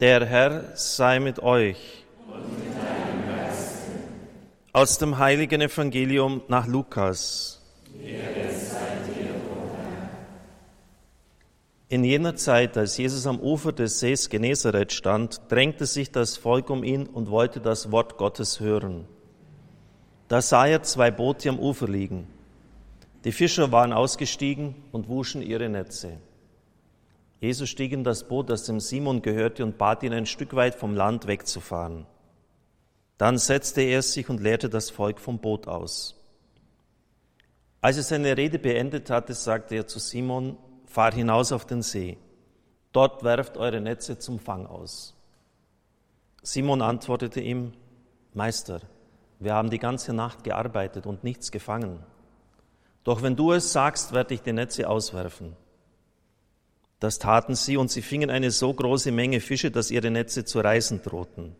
Der Herr sei mit euch. Aus dem heiligen Evangelium nach Lukas. In jener Zeit, als Jesus am Ufer des Sees Genezareth stand, drängte sich das Volk um ihn und wollte das Wort Gottes hören. Da sah er zwei Boote am Ufer liegen. Die Fischer waren ausgestiegen und wuschen ihre Netze. Jesus stieg in das Boot, das dem Simon gehörte, und bat ihn, ein Stück weit vom Land wegzufahren. Dann setzte er sich und leerte das Volk vom Boot aus. Als er seine Rede beendet hatte, sagte er zu Simon, fahr hinaus auf den See. Dort werft eure Netze zum Fang aus. Simon antwortete ihm, Meister, wir haben die ganze Nacht gearbeitet und nichts gefangen. Doch wenn du es sagst, werde ich die Netze auswerfen. Das taten sie und sie fingen eine so große Menge Fische, dass ihre Netze zu reißen drohten.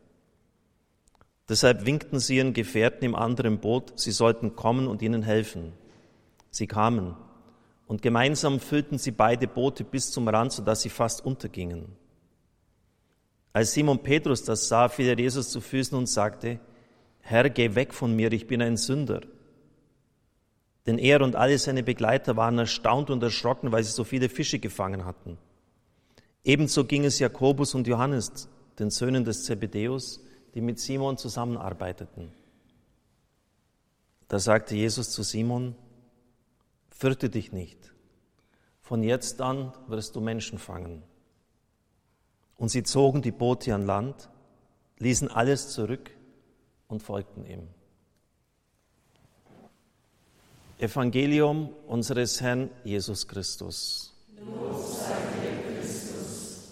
Deshalb winkten sie ihren Gefährten im anderen Boot, sie sollten kommen und ihnen helfen. Sie kamen und gemeinsam füllten sie beide Boote bis zum Rand, sodass sie fast untergingen. Als Simon Petrus das sah, fiel er Jesus zu Füßen und sagte, Herr, geh weg von mir, ich bin ein Sünder. Denn er und alle seine Begleiter waren erstaunt und erschrocken, weil sie so viele Fische gefangen hatten. Ebenso ging es Jakobus und Johannes, den Söhnen des Zebedäus, die mit Simon zusammenarbeiteten. Da sagte Jesus zu Simon, fürchte dich nicht, von jetzt an wirst du Menschen fangen. Und sie zogen die Boote an Land, ließen alles zurück und folgten ihm. Evangelium unseres Herrn Jesus Christus. Christus.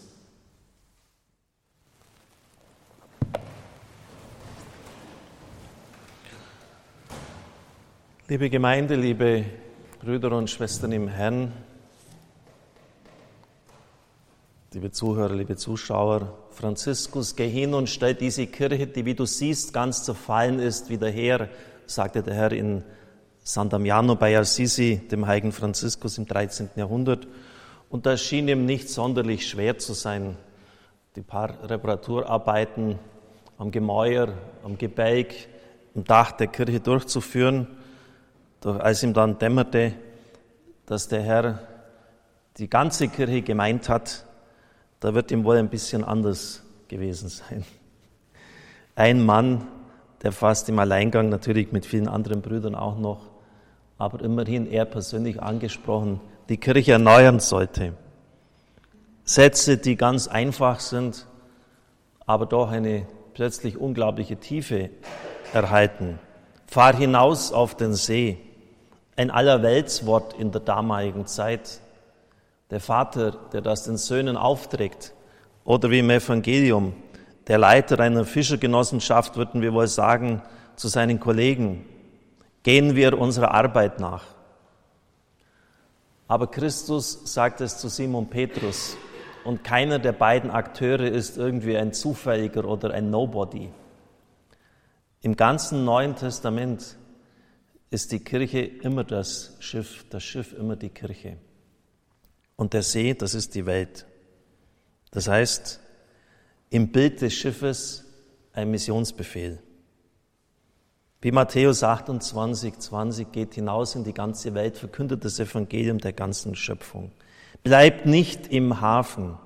Liebe Gemeinde, liebe Brüder und Schwestern im Herrn, liebe Zuhörer, liebe Zuschauer, Franziskus, geh hin und stell diese Kirche, die wie du siehst ganz zerfallen ist, wieder her, sagte der Herr in San Damiano bei Assisi, dem heiligen Franziskus im 13. Jahrhundert. Und das schien ihm nicht sonderlich schwer zu sein, die paar Reparaturarbeiten am Gemäuer, am Gebälk, im Dach der Kirche durchzuführen. Doch als ihm dann dämmerte, dass der Herr die ganze Kirche gemeint hat, da wird ihm wohl ein bisschen anders gewesen sein. Ein Mann, der fast im Alleingang natürlich mit vielen anderen Brüdern auch noch aber immerhin er persönlich angesprochen, die Kirche erneuern sollte. Sätze, die ganz einfach sind, aber doch eine plötzlich unglaubliche Tiefe erhalten. Fahr hinaus auf den See. Ein Allerweltswort in der damaligen Zeit. Der Vater, der das den Söhnen aufträgt. Oder wie im Evangelium, der Leiter einer Fischergenossenschaft, würden wir wohl sagen, zu seinen Kollegen gehen wir unserer Arbeit nach. Aber Christus sagt es zu Simon Petrus und keiner der beiden Akteure ist irgendwie ein Zufälliger oder ein Nobody. Im ganzen Neuen Testament ist die Kirche immer das Schiff, das Schiff immer die Kirche. Und der See, das ist die Welt. Das heißt, im Bild des Schiffes ein Missionsbefehl. Wie Matthäus 28, 20 geht hinaus in die ganze Welt, verkündet das Evangelium der ganzen Schöpfung. Bleibt nicht im Hafen.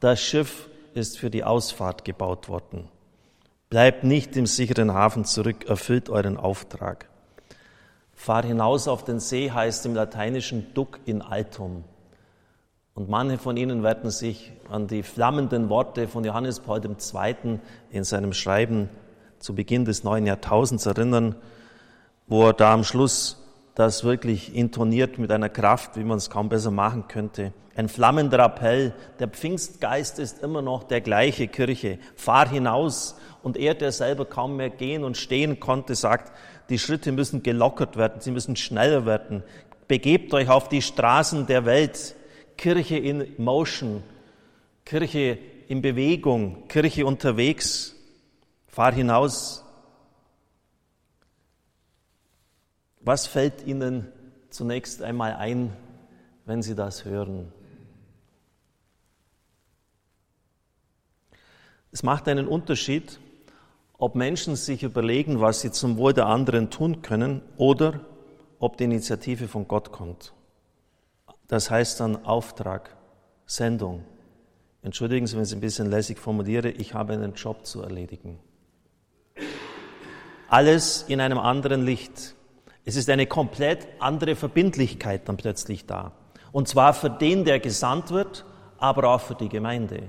Das Schiff ist für die Ausfahrt gebaut worden. Bleibt nicht im sicheren Hafen zurück, erfüllt euren Auftrag. Fahr hinaus auf den See heißt im Lateinischen Duc in altum. Und manche von Ihnen werden sich an die flammenden Worte von Johannes Paul II. in seinem Schreiben zu Beginn des neuen Jahrtausends erinnern, wo er da am Schluss das wirklich intoniert mit einer Kraft, wie man es kaum besser machen könnte. Ein flammender Appell. Der Pfingstgeist ist immer noch der gleiche Kirche. Fahr hinaus. Und er, der selber kaum mehr gehen und stehen konnte, sagt, die Schritte müssen gelockert werden, sie müssen schneller werden. Begebt euch auf die Straßen der Welt. Kirche in Motion. Kirche in Bewegung. Kirche unterwegs. Fahr hinaus. Was fällt Ihnen zunächst einmal ein, wenn Sie das hören? Es macht einen Unterschied, ob Menschen sich überlegen, was sie zum Wohl der anderen tun können oder ob die Initiative von Gott kommt. Das heißt dann Auftrag, Sendung. Entschuldigen Sie, wenn ich es ein bisschen lässig formuliere, ich habe einen Job zu erledigen. Alles in einem anderen Licht. Es ist eine komplett andere Verbindlichkeit dann plötzlich da. Und zwar für den, der gesandt wird, aber auch für die Gemeinde.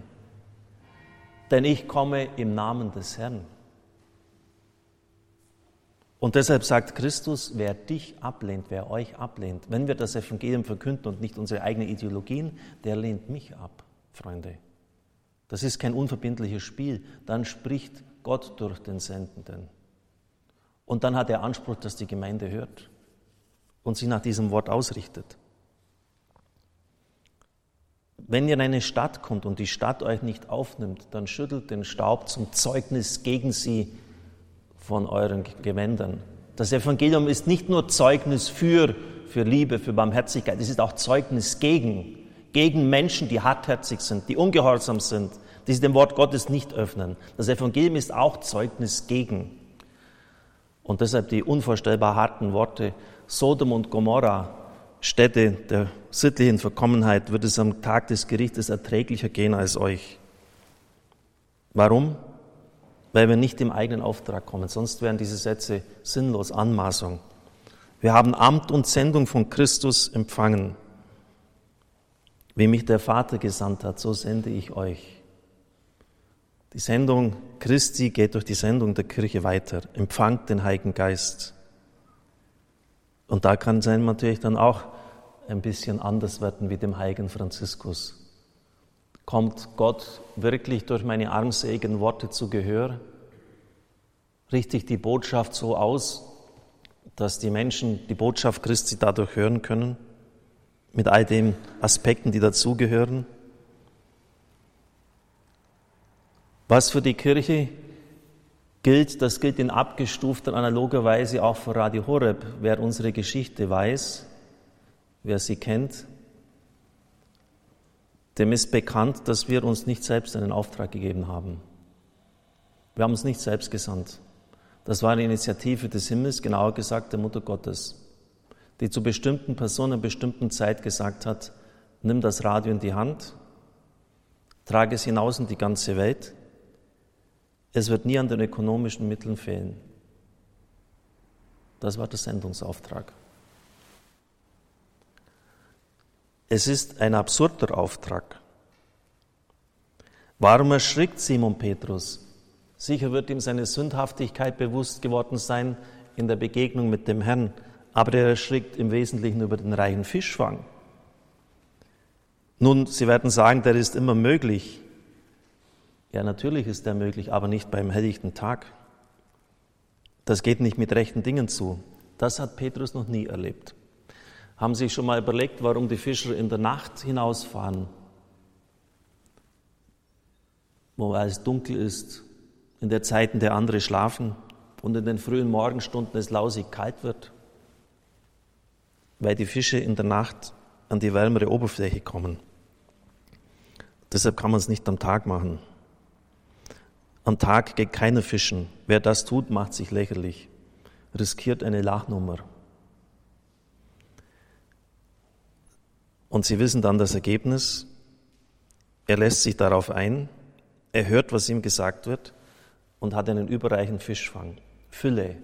Denn ich komme im Namen des Herrn. Und deshalb sagt Christus, wer dich ablehnt, wer euch ablehnt, wenn wir das Evangelium verkünden und nicht unsere eigenen Ideologien, der lehnt mich ab, Freunde. Das ist kein unverbindliches Spiel. Dann spricht Gott durch den Sendenden. Und dann hat er Anspruch, dass die Gemeinde hört und sich nach diesem Wort ausrichtet. Wenn ihr in eine Stadt kommt und die Stadt euch nicht aufnimmt, dann schüttelt den Staub zum Zeugnis gegen sie von euren Gewändern. Das Evangelium ist nicht nur Zeugnis für, für Liebe, für Barmherzigkeit, es ist auch Zeugnis gegen, gegen Menschen, die hartherzig sind, die ungehorsam sind, die sich dem Wort Gottes nicht öffnen. Das Evangelium ist auch Zeugnis gegen. Und deshalb die unvorstellbar harten Worte, Sodom und Gomorra, Städte der sittlichen Verkommenheit, wird es am Tag des Gerichtes erträglicher gehen als euch. Warum? Weil wir nicht im eigenen Auftrag kommen, sonst wären diese Sätze sinnlos Anmaßung. Wir haben Amt und Sendung von Christus empfangen. Wie mich der Vater gesandt hat, so sende ich euch. Die Sendung Christi geht durch die Sendung der Kirche weiter. Empfangt den Heiligen Geist. Und da kann es einem natürlich dann auch ein bisschen anders werden wie dem heiligen Franziskus. Kommt Gott wirklich durch meine armseligen Worte zu Gehör? Richte ich die Botschaft so aus, dass die Menschen die Botschaft Christi dadurch hören können? Mit all den Aspekten, die dazugehören? Was für die Kirche gilt, das gilt in abgestufter analoger Weise auch für Radio Horeb. Wer unsere Geschichte weiß, wer sie kennt, dem ist bekannt, dass wir uns nicht selbst einen Auftrag gegeben haben. Wir haben uns nicht selbst gesandt. Das war eine Initiative des Himmels, genauer gesagt der Mutter Gottes, die zu bestimmten Personen in bestimmten Zeit gesagt hat, nimm das Radio in die Hand, trage es hinaus in die ganze Welt es wird nie an den ökonomischen Mitteln fehlen. Das war der Sendungsauftrag. Es ist ein absurder Auftrag. Warum erschrickt Simon Petrus? Sicher wird ihm seine Sündhaftigkeit bewusst geworden sein in der Begegnung mit dem Herrn, aber er erschrickt im Wesentlichen über den reichen Fischfang. Nun, Sie werden sagen, der ist immer möglich. Ja, natürlich ist der möglich, aber nicht beim helllichten Tag. Das geht nicht mit rechten Dingen zu. Das hat Petrus noch nie erlebt. Haben Sie schon mal überlegt, warum die Fischer in der Nacht hinausfahren? Wo es dunkel ist, in der Zeit, in der andere schlafen und in den frühen Morgenstunden es lausig kalt wird? Weil die Fische in der Nacht an die wärmere Oberfläche kommen. Deshalb kann man es nicht am Tag machen. Am Tag geht keiner fischen. Wer das tut, macht sich lächerlich, riskiert eine Lachnummer. Und Sie wissen dann das Ergebnis. Er lässt sich darauf ein, er hört, was ihm gesagt wird und hat einen überreichen Fischfang. Fülle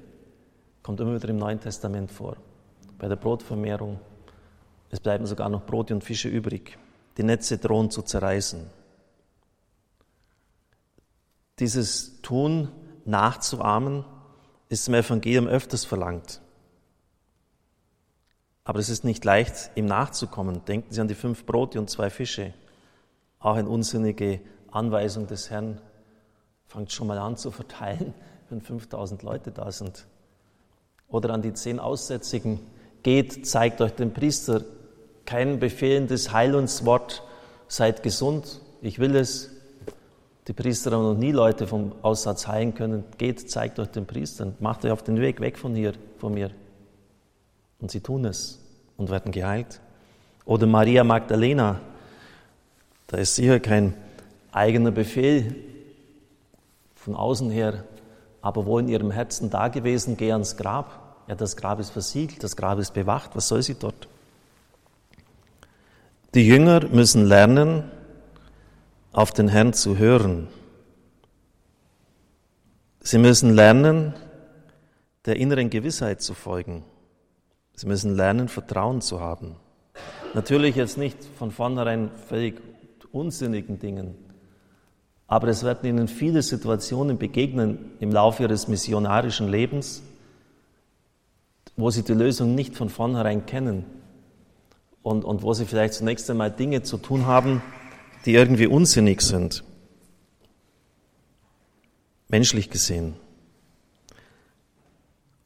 kommt immer wieder im Neuen Testament vor. Bei der Brotvermehrung, es bleiben sogar noch Brote und Fische übrig. Die Netze drohen zu zerreißen dieses Tun nachzuahmen, ist im Evangelium öfters verlangt. Aber es ist nicht leicht, ihm nachzukommen. Denken Sie an die fünf Brote und zwei Fische. Auch eine unsinnige Anweisung des Herrn. Fangt schon mal an zu verteilen, wenn 5000 Leute da sind. Oder an die zehn Aussätzigen. Geht, zeigt euch den Priester. Kein befehlendes Heilungswort. Seid gesund. Ich will es. Die Priester haben noch nie Leute vom Aussatz heilen können. Geht, zeigt euch den Priestern, macht euch auf den Weg weg von hier, von mir. Und sie tun es und werden geheilt. Oder Maria Magdalena, da ist sicher kein eigener Befehl von außen her, aber wo in ihrem Herzen da gewesen, geh ans Grab. Ja, das Grab ist versiegelt, das Grab ist bewacht, was soll sie dort? Die Jünger müssen lernen, auf den Herrn zu hören. Sie müssen lernen, der inneren Gewissheit zu folgen. Sie müssen lernen, Vertrauen zu haben. Natürlich jetzt nicht von vornherein völlig unsinnigen Dingen, aber es werden ihnen viele Situationen begegnen im Laufe ihres missionarischen Lebens, wo sie die Lösung nicht von vornherein kennen und, und wo sie vielleicht zunächst einmal Dinge zu tun haben, die irgendwie unsinnig sind, menschlich gesehen.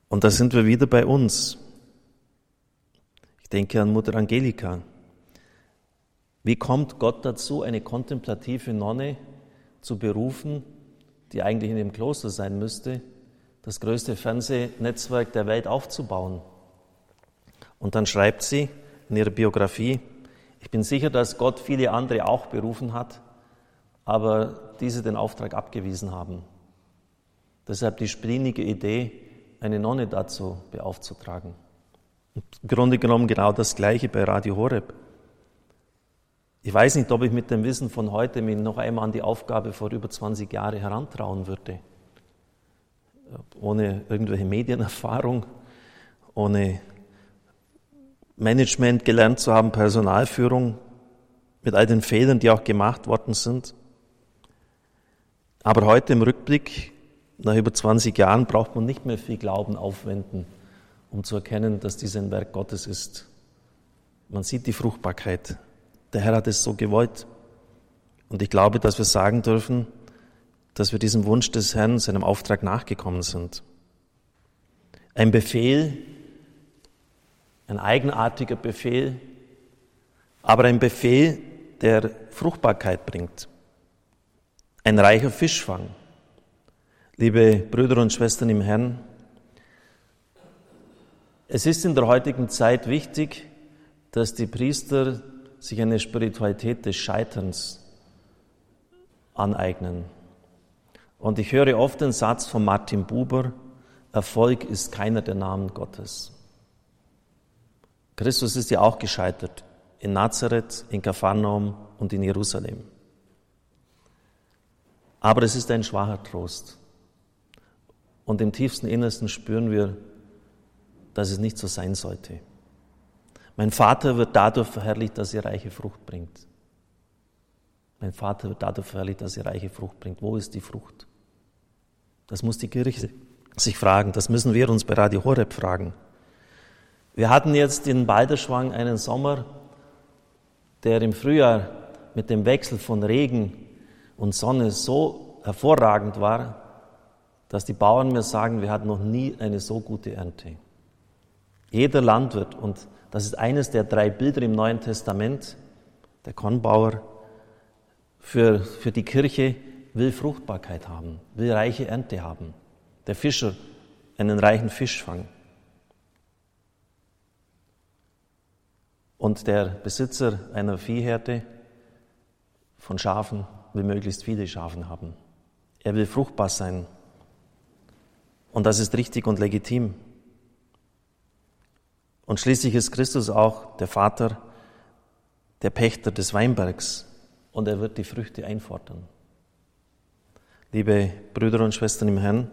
Und da sind wir wieder bei uns. Ich denke an Mutter Angelika. Wie kommt Gott dazu, eine kontemplative Nonne zu berufen, die eigentlich in dem Kloster sein müsste, das größte Fernsehnetzwerk der Welt aufzubauen? Und dann schreibt sie in ihrer Biografie, ich bin sicher, dass Gott viele andere auch berufen hat, aber diese den Auftrag abgewiesen haben. Deshalb die splinige Idee, eine Nonne dazu beaufzutragen. Im Grunde genommen genau das Gleiche bei Radio Horeb. Ich weiß nicht, ob ich mit dem Wissen von heute mich noch einmal an die Aufgabe vor über 20 Jahren herantrauen würde. Ohne irgendwelche Medienerfahrung, ohne Management gelernt zu haben, Personalführung, mit all den Fehlern, die auch gemacht worden sind. Aber heute im Rückblick, nach über 20 Jahren, braucht man nicht mehr viel Glauben aufwenden, um zu erkennen, dass dies ein Werk Gottes ist. Man sieht die Fruchtbarkeit. Der Herr hat es so gewollt. Und ich glaube, dass wir sagen dürfen, dass wir diesem Wunsch des Herrn, seinem Auftrag nachgekommen sind. Ein Befehl, ein eigenartiger Befehl, aber ein Befehl, der Fruchtbarkeit bringt. Ein reicher Fischfang. Liebe Brüder und Schwestern im Herrn, es ist in der heutigen Zeit wichtig, dass die Priester sich eine Spiritualität des Scheiterns aneignen. Und ich höre oft den Satz von Martin Buber, Erfolg ist keiner der Namen Gottes. Christus ist ja auch gescheitert in Nazareth, in Kapharnaum und in Jerusalem. Aber es ist ein schwacher Trost. Und im tiefsten Innersten spüren wir, dass es nicht so sein sollte. Mein Vater wird dadurch verherrlicht, dass er reiche Frucht bringt. Mein Vater wird dadurch verherrlicht, dass er reiche Frucht bringt. Wo ist die Frucht? Das muss die Kirche sich fragen. Das müssen wir uns bei Radio Horeb fragen. Wir hatten jetzt in Balderschwang einen Sommer, der im Frühjahr mit dem Wechsel von Regen und Sonne so hervorragend war, dass die Bauern mir sagen, wir hatten noch nie eine so gute Ernte. Jeder Landwirt, und das ist eines der drei Bilder im Neuen Testament, der Kornbauer, für, für die Kirche will Fruchtbarkeit haben, will reiche Ernte haben. Der Fischer einen reichen Fischfang. Und der Besitzer einer Viehherde von Schafen will möglichst viele Schafen haben. Er will fruchtbar sein. Und das ist richtig und legitim. Und schließlich ist Christus auch der Vater, der Pächter des Weinbergs. Und er wird die Früchte einfordern. Liebe Brüder und Schwestern im Herrn,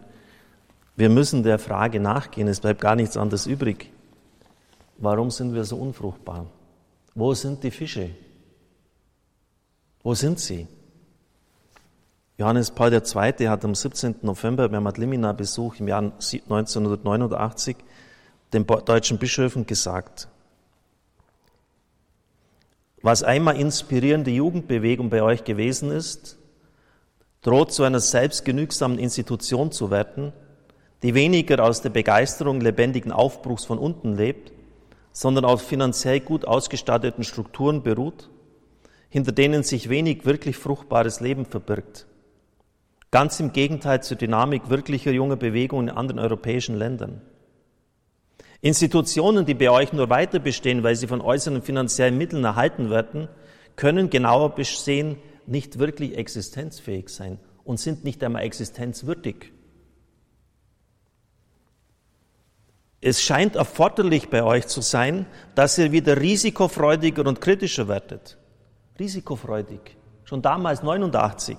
wir müssen der Frage nachgehen. Es bleibt gar nichts anderes übrig. Warum sind wir so unfruchtbar? Wo sind die Fische? Wo sind sie? Johannes Paul II. hat am 17. November beim Adlimina-Besuch im Jahr 1989 den deutschen Bischöfen gesagt, was einmal inspirierende Jugendbewegung bei euch gewesen ist, droht zu einer selbstgenügsamen Institution zu werden, die weniger aus der Begeisterung lebendigen Aufbruchs von unten lebt, sondern auf finanziell gut ausgestatteten Strukturen beruht, hinter denen sich wenig wirklich fruchtbares Leben verbirgt. Ganz im Gegenteil zur Dynamik wirklicher junger Bewegungen in anderen europäischen Ländern. Institutionen, die bei euch nur weiter bestehen, weil sie von äußeren finanziellen Mitteln erhalten werden, können genauer besehen nicht wirklich existenzfähig sein und sind nicht einmal existenzwürdig. Es scheint erforderlich bei euch zu sein, dass ihr wieder risikofreudiger und kritischer werdet. Risikofreudig. Schon damals 89.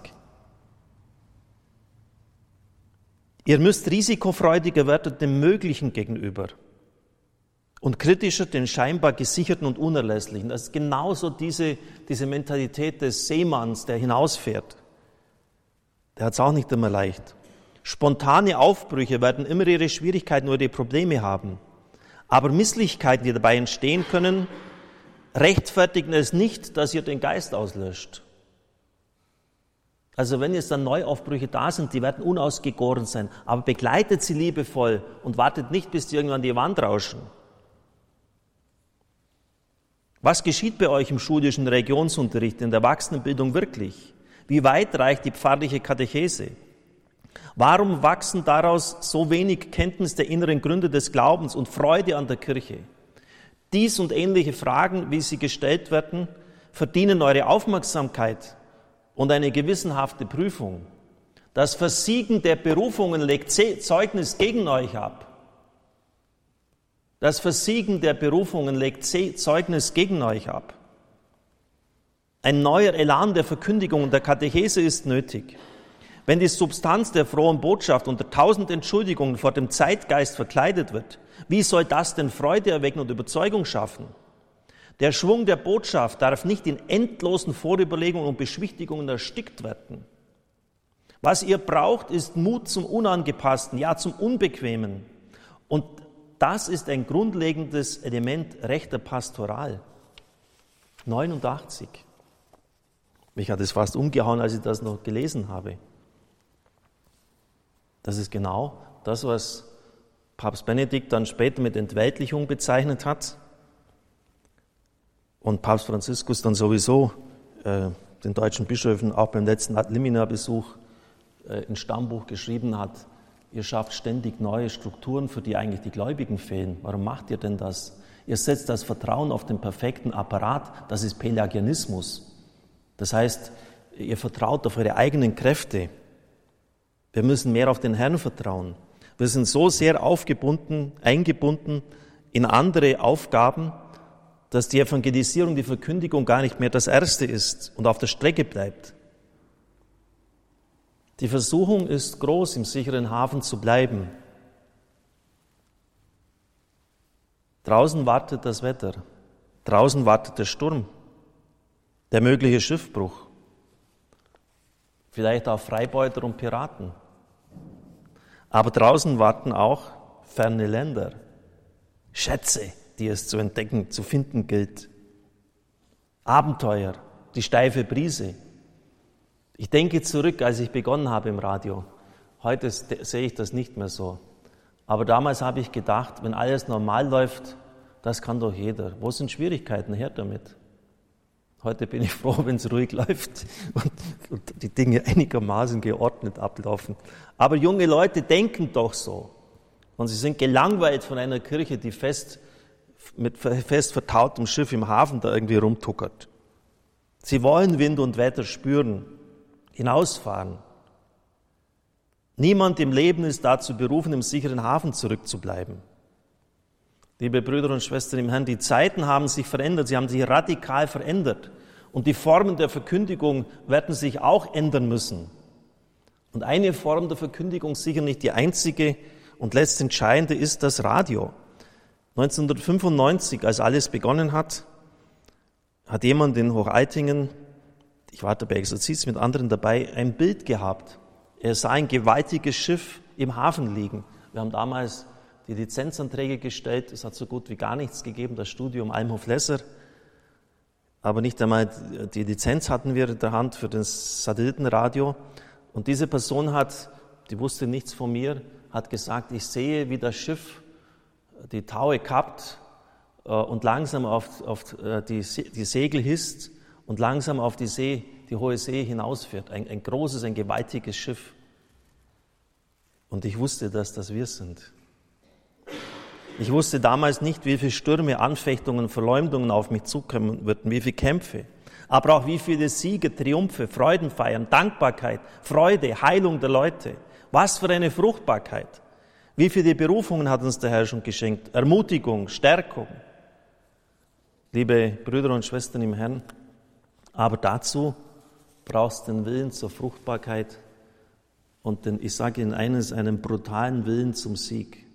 Ihr müsst risikofreudiger werden dem Möglichen gegenüber und kritischer den scheinbar Gesicherten und Unerlässlichen. Das ist genauso diese, diese Mentalität des Seemanns, der hinausfährt. Der hat es auch nicht immer leicht. Spontane Aufbrüche werden immer ihre Schwierigkeiten oder ihre Probleme haben. Aber Misslichkeiten, die dabei entstehen können, rechtfertigen es nicht, dass ihr den Geist auslöscht. Also wenn jetzt dann Neuaufbrüche da sind, die werden unausgegoren sein, aber begleitet sie liebevoll und wartet nicht, bis die irgendwann die Wand rauschen. Was geschieht bei euch im schulischen Regionsunterricht, in der Erwachsenenbildung wirklich? Wie weit reicht die pfarrliche Katechese? Warum wachsen daraus so wenig Kenntnis der inneren Gründe des Glaubens und Freude an der Kirche? Dies und ähnliche Fragen, wie sie gestellt werden, verdienen eure Aufmerksamkeit und eine gewissenhafte Prüfung. Das Versiegen der Berufungen legt Zeugnis gegen euch ab. Das Versiegen der Berufungen legt Zeugnis gegen euch ab. Ein neuer Elan der Verkündigung und der Katechese ist nötig. Wenn die Substanz der frohen Botschaft unter tausend Entschuldigungen vor dem Zeitgeist verkleidet wird, wie soll das denn Freude erwecken und Überzeugung schaffen? Der Schwung der Botschaft darf nicht in endlosen Vorüberlegungen und Beschwichtigungen erstickt werden. Was ihr braucht, ist Mut zum Unangepassten, ja zum Unbequemen. Und das ist ein grundlegendes Element rechter Pastoral. 89. Mich hat es fast umgehauen, als ich das noch gelesen habe. Das ist genau das, was Papst Benedikt dann später mit Entweltlichung bezeichnet hat und Papst Franziskus dann sowieso äh, den deutschen Bischöfen auch beim letzten Ad Limina-Besuch äh, ein Stammbuch geschrieben hat, ihr schafft ständig neue Strukturen, für die eigentlich die Gläubigen fehlen. Warum macht ihr denn das? Ihr setzt das Vertrauen auf den perfekten Apparat, das ist Pelagianismus. Das heißt, ihr vertraut auf eure eigenen Kräfte. Wir müssen mehr auf den Herrn vertrauen. Wir sind so sehr aufgebunden, eingebunden in andere Aufgaben, dass die Evangelisierung, die Verkündigung gar nicht mehr das Erste ist und auf der Strecke bleibt. Die Versuchung ist groß, im sicheren Hafen zu bleiben. Draußen wartet das Wetter, draußen wartet der Sturm, der mögliche Schiffbruch, vielleicht auch Freibeuter und Piraten. Aber draußen warten auch ferne Länder, Schätze, die es zu entdecken, zu finden gilt. Abenteuer, die steife Brise. Ich denke zurück, als ich begonnen habe im Radio. Heute sehe ich das nicht mehr so. Aber damals habe ich gedacht, wenn alles normal läuft, das kann doch jeder. Wo sind Schwierigkeiten? Her damit. Heute bin ich froh, wenn es ruhig läuft und, und, die Dinge einigermaßen geordnet ablaufen. Aber junge Leute denken doch so. Und sie sind gelangweilt von einer Kirche, die fest, mit fest vertautem Schiff im Hafen da irgendwie rumtuckert. Sie wollen Wind und Wetter spüren, hinausfahren. Niemand im Leben ist dazu berufen, im sicheren Hafen zurückzubleiben. Liebe Brüder und Schwestern im Herrn, die Zeiten haben sich verändert, sie haben sich radikal verändert. Und die Formen der Verkündigung werden sich auch ändern müssen. Und eine Form der Verkündigung, sicher nicht die einzige und letztentscheidende, ist das Radio. 1995, als alles begonnen hat, hat jemand in Hocheitingen, ich war dabei Exerzitien mit anderen dabei, ein Bild gehabt. Er sah ein gewaltiges Schiff im Hafen liegen. Wir haben damals die Lizenzanträge gestellt. Es hat so gut wie gar nichts gegeben, das Studium Almhof-Lesser. Aber nicht einmal die Lizenz hatten wir in der Hand für das Satellitenradio. Und diese Person hat, die wusste nichts von mir, hat gesagt, ich sehe, wie das Schiff die Taue kappt äh, und langsam auf, auf äh, die, die, Segel hisst und langsam auf die See, die hohe See hinausführt. Ein, ein großes, ein gewaltiges Schiff. Und ich wusste, dass das wir sind. Ich wusste damals nicht, wie viele Stürme, Anfechtungen, Verleumdungen auf mich zukommen würden, wie viele Kämpfe. aber auch wie viele Siege, Triumphe, Freudenfeiern, Dankbarkeit, Freude, Heilung der Leute. Was für eine Fruchtbarkeit. Wie viele Berufungen hat uns der Herr schon geschenkt? Ermutigung, Stärkung. Liebe Brüder und Schwestern im Herrn, aber dazu brauchst du den Willen zur Fruchtbarkeit und den, ich sage Ihnen eines, einen brutalen Willen zum Sieg.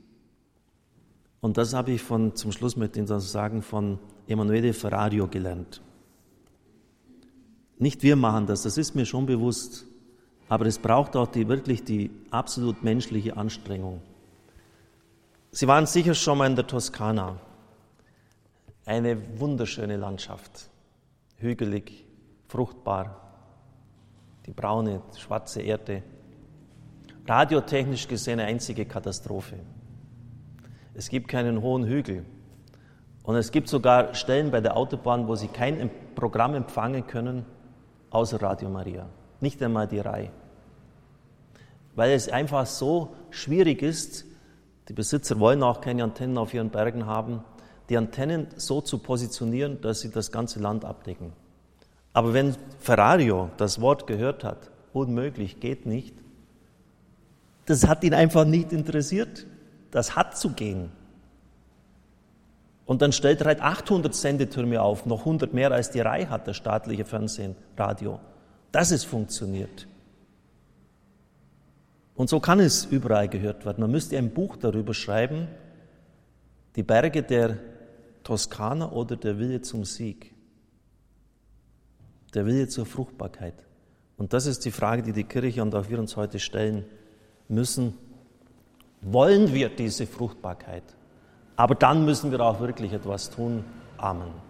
Und das habe ich von, zum Schluss ich das sagen, von Emanuele Ferrario gelernt. Nicht wir machen das, das ist mir schon bewusst, aber es braucht auch die, wirklich die absolut menschliche Anstrengung. Sie waren sicher schon mal in der Toskana. Eine wunderschöne Landschaft, hügelig, fruchtbar, die braune, schwarze Erde. Radiotechnisch gesehen eine einzige Katastrophe. Es gibt keinen hohen Hügel. Und es gibt sogar Stellen bei der Autobahn, wo Sie kein Programm empfangen können, außer Radio Maria. Nicht einmal die Reihe. Weil es einfach so schwierig ist, die Besitzer wollen auch keine Antennen auf ihren Bergen haben, die Antennen so zu positionieren, dass sie das ganze Land abdecken. Aber wenn Ferrario das Wort gehört hat, unmöglich, geht nicht, das hat ihn einfach nicht interessiert. Das hat zu gehen. Und dann stellt er halt 800 Sendetürme auf, noch 100 mehr als die Reihe hat, das staatliche Fernsehen, Radio. Dass es funktioniert. Und so kann es überall gehört werden. Man müsste ein Buch darüber schreiben, die Berge der Toskana oder der Wille zum Sieg, der Wille zur Fruchtbarkeit. Und das ist die Frage, die die Kirche und auch wir uns heute stellen müssen. Wollen wir diese Fruchtbarkeit? Aber dann müssen wir auch wirklich etwas tun. Amen.